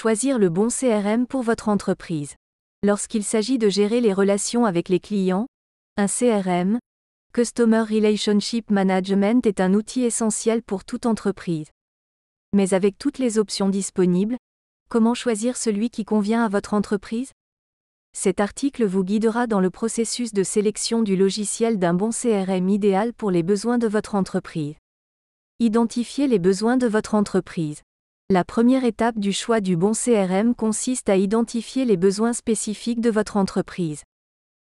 Choisir le bon CRM pour votre entreprise. Lorsqu'il s'agit de gérer les relations avec les clients, un CRM, Customer Relationship Management est un outil essentiel pour toute entreprise. Mais avec toutes les options disponibles, comment choisir celui qui convient à votre entreprise? Cet article vous guidera dans le processus de sélection du logiciel d'un bon CRM idéal pour les besoins de votre entreprise. Identifiez les besoins de votre entreprise. La première étape du choix du bon CRM consiste à identifier les besoins spécifiques de votre entreprise.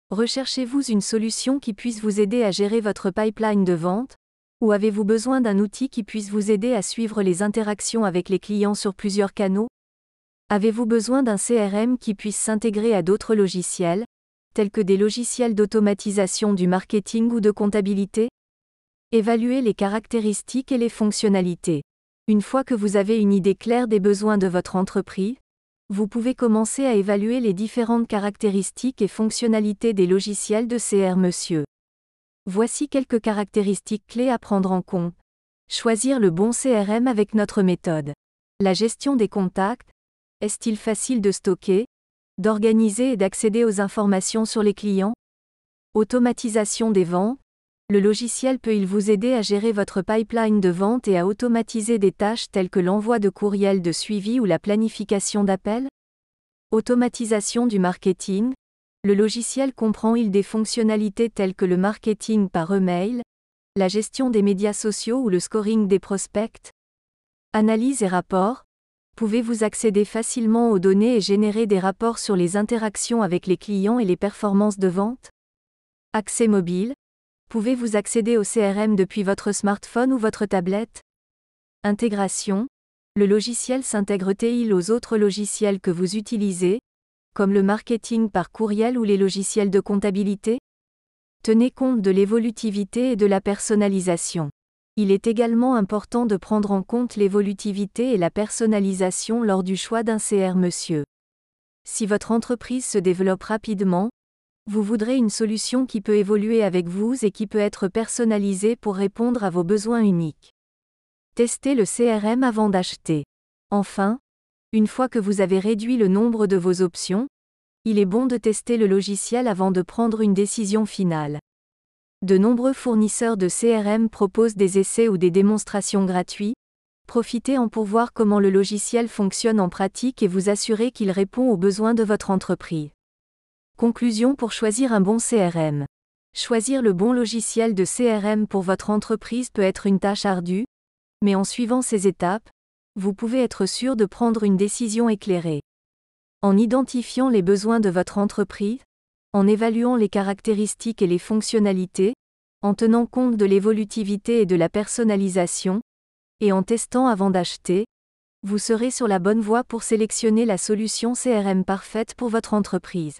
Recherchez-vous une solution qui puisse vous aider à gérer votre pipeline de vente? Ou avez-vous besoin d'un outil qui puisse vous aider à suivre les interactions avec les clients sur plusieurs canaux? Avez-vous besoin d'un CRM qui puisse s'intégrer à d'autres logiciels, tels que des logiciels d'automatisation du marketing ou de comptabilité? Évaluez les caractéristiques et les fonctionnalités. Une fois que vous avez une idée claire des besoins de votre entreprise, vous pouvez commencer à évaluer les différentes caractéristiques et fonctionnalités des logiciels de CR Monsieur. Voici quelques caractéristiques clés à prendre en compte. Choisir le bon CRM avec notre méthode. La gestion des contacts. Est-il facile de stocker, d'organiser et d'accéder aux informations sur les clients? Automatisation des ventes. Le logiciel peut-il vous aider à gérer votre pipeline de vente et à automatiser des tâches telles que l'envoi de courriels de suivi ou la planification d'appels? Automatisation du marketing. Le logiciel comprend-il des fonctionnalités telles que le marketing par email, la gestion des médias sociaux ou le scoring des prospects? Analyse et rapport. Pouvez-vous accéder facilement aux données et générer des rapports sur les interactions avec les clients et les performances de vente? Accès mobile. Pouvez-vous accéder au CRM depuis votre smartphone ou votre tablette? Intégration. Le logiciel s'intègre-t-il aux autres logiciels que vous utilisez, comme le marketing par courriel ou les logiciels de comptabilité Tenez compte de l'évolutivité et de la personnalisation. Il est également important de prendre en compte l'évolutivité et la personnalisation lors du choix d'un CR Monsieur. Si votre entreprise se développe rapidement, vous voudrez une solution qui peut évoluer avec vous et qui peut être personnalisée pour répondre à vos besoins uniques. Testez le CRM avant d'acheter. Enfin, une fois que vous avez réduit le nombre de vos options, il est bon de tester le logiciel avant de prendre une décision finale. De nombreux fournisseurs de CRM proposent des essais ou des démonstrations gratuits. Profitez-en pour voir comment le logiciel fonctionne en pratique et vous assurer qu'il répond aux besoins de votre entreprise. Conclusion pour choisir un bon CRM. Choisir le bon logiciel de CRM pour votre entreprise peut être une tâche ardue, mais en suivant ces étapes, vous pouvez être sûr de prendre une décision éclairée. En identifiant les besoins de votre entreprise, en évaluant les caractéristiques et les fonctionnalités, en tenant compte de l'évolutivité et de la personnalisation, et en testant avant d'acheter, vous serez sur la bonne voie pour sélectionner la solution CRM parfaite pour votre entreprise.